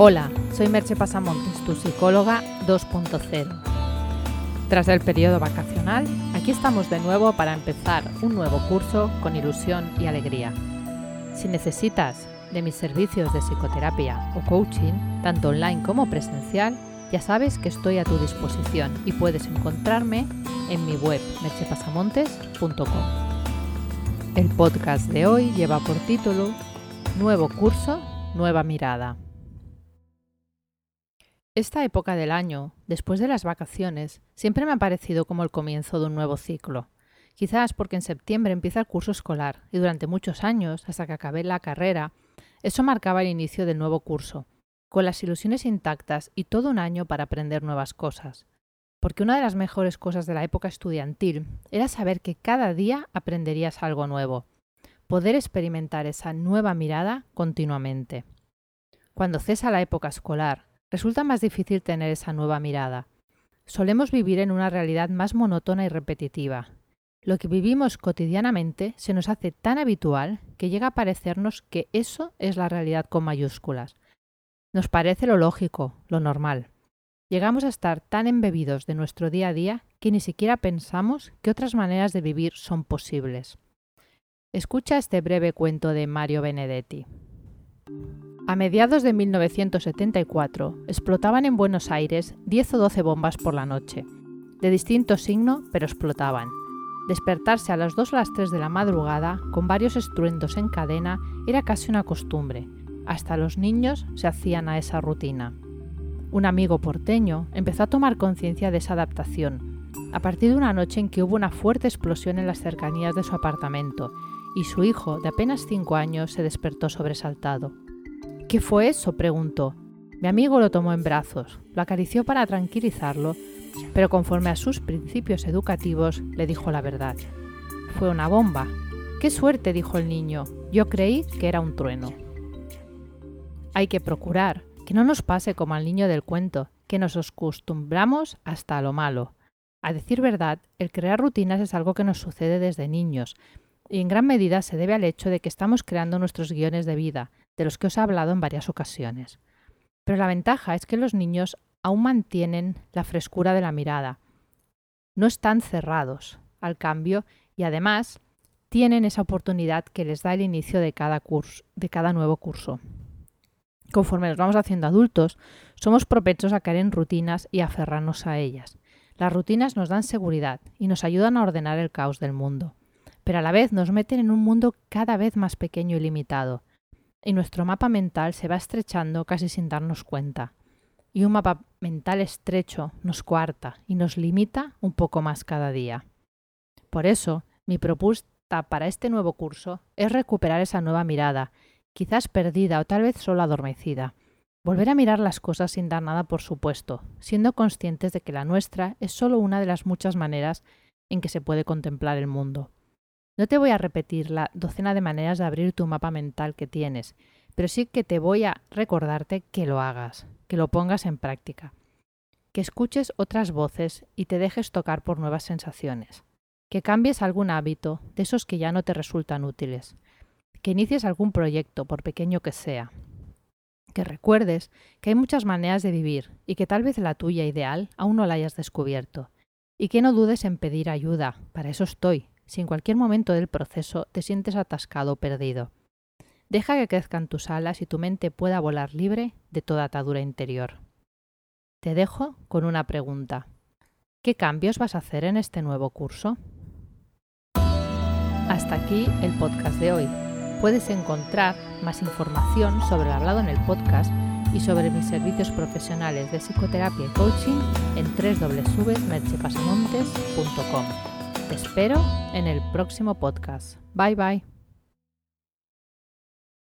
Hola, soy Merche Pasamontes, tu psicóloga 2.0. Tras el periodo vacacional, aquí estamos de nuevo para empezar un nuevo curso con ilusión y alegría. Si necesitas de mis servicios de psicoterapia o coaching, tanto online como presencial, ya sabes que estoy a tu disposición y puedes encontrarme en mi web merchepasamontes.com. El podcast de hoy lleva por título Nuevo curso, nueva mirada. Esta época del año, después de las vacaciones, siempre me ha parecido como el comienzo de un nuevo ciclo. Quizás porque en septiembre empieza el curso escolar y durante muchos años, hasta que acabé la carrera, eso marcaba el inicio del nuevo curso, con las ilusiones intactas y todo un año para aprender nuevas cosas. Porque una de las mejores cosas de la época estudiantil era saber que cada día aprenderías algo nuevo, poder experimentar esa nueva mirada continuamente. Cuando cesa la época escolar resulta más difícil tener esa nueva mirada. Solemos vivir en una realidad más monótona y repetitiva. Lo que vivimos cotidianamente se nos hace tan habitual que llega a parecernos que eso es la realidad con mayúsculas. Nos parece lo lógico, lo normal. Llegamos a estar tan embebidos de nuestro día a día que ni siquiera pensamos que otras maneras de vivir son posibles. Escucha este breve cuento de Mario Benedetti. A mediados de 1974 explotaban en Buenos Aires 10 o 12 bombas por la noche, de distinto signo, pero explotaban. Despertarse a las 2 o las 3 de la madrugada, con varios estruendos en cadena, era casi una costumbre. Hasta los niños se hacían a esa rutina. Un amigo porteño empezó a tomar conciencia de esa adaptación, a partir de una noche en que hubo una fuerte explosión en las cercanías de su apartamento, y su hijo, de apenas 5 años, se despertó sobresaltado. ¿Qué fue eso? preguntó. Mi amigo lo tomó en brazos, lo acarició para tranquilizarlo, pero conforme a sus principios educativos le dijo la verdad. Fue una bomba. ¡Qué suerte! dijo el niño. Yo creí que era un trueno. Hay que procurar que no nos pase como al niño del cuento, que nos acostumbramos hasta a lo malo. A decir verdad, el crear rutinas es algo que nos sucede desde niños, y en gran medida se debe al hecho de que estamos creando nuestros guiones de vida, de los que os he hablado en varias ocasiones. Pero la ventaja es que los niños aún mantienen la frescura de la mirada. No están cerrados al cambio y además tienen esa oportunidad que les da el inicio de cada, curso, de cada nuevo curso. Conforme nos vamos haciendo adultos, somos propensos a caer en rutinas y aferrarnos a ellas. Las rutinas nos dan seguridad y nos ayudan a ordenar el caos del mundo, pero a la vez nos meten en un mundo cada vez más pequeño y limitado, y nuestro mapa mental se va estrechando casi sin darnos cuenta. Y un mapa mental estrecho nos coarta y nos limita un poco más cada día. Por eso, mi propuesta para este nuevo curso es recuperar esa nueva mirada, quizás perdida o tal vez solo adormecida. Volver a mirar las cosas sin dar nada por supuesto, siendo conscientes de que la nuestra es solo una de las muchas maneras en que se puede contemplar el mundo. No te voy a repetir la docena de maneras de abrir tu mapa mental que tienes, pero sí que te voy a recordarte que lo hagas, que lo pongas en práctica, que escuches otras voces y te dejes tocar por nuevas sensaciones, que cambies algún hábito de esos que ya no te resultan útiles, que inicies algún proyecto, por pequeño que sea, que recuerdes que hay muchas maneras de vivir y que tal vez la tuya ideal aún no la hayas descubierto, y que no dudes en pedir ayuda, para eso estoy, si en cualquier momento del proceso te sientes atascado o perdido. Deja que crezcan tus alas y tu mente pueda volar libre de toda atadura interior. Te dejo con una pregunta. ¿Qué cambios vas a hacer en este nuevo curso? Hasta aquí el podcast de hoy. Puedes encontrar más información sobre lo hablado en el podcast y sobre mis servicios profesionales de psicoterapia y coaching en www.merchepasamontes.com. Te espero en el próximo podcast. Bye bye.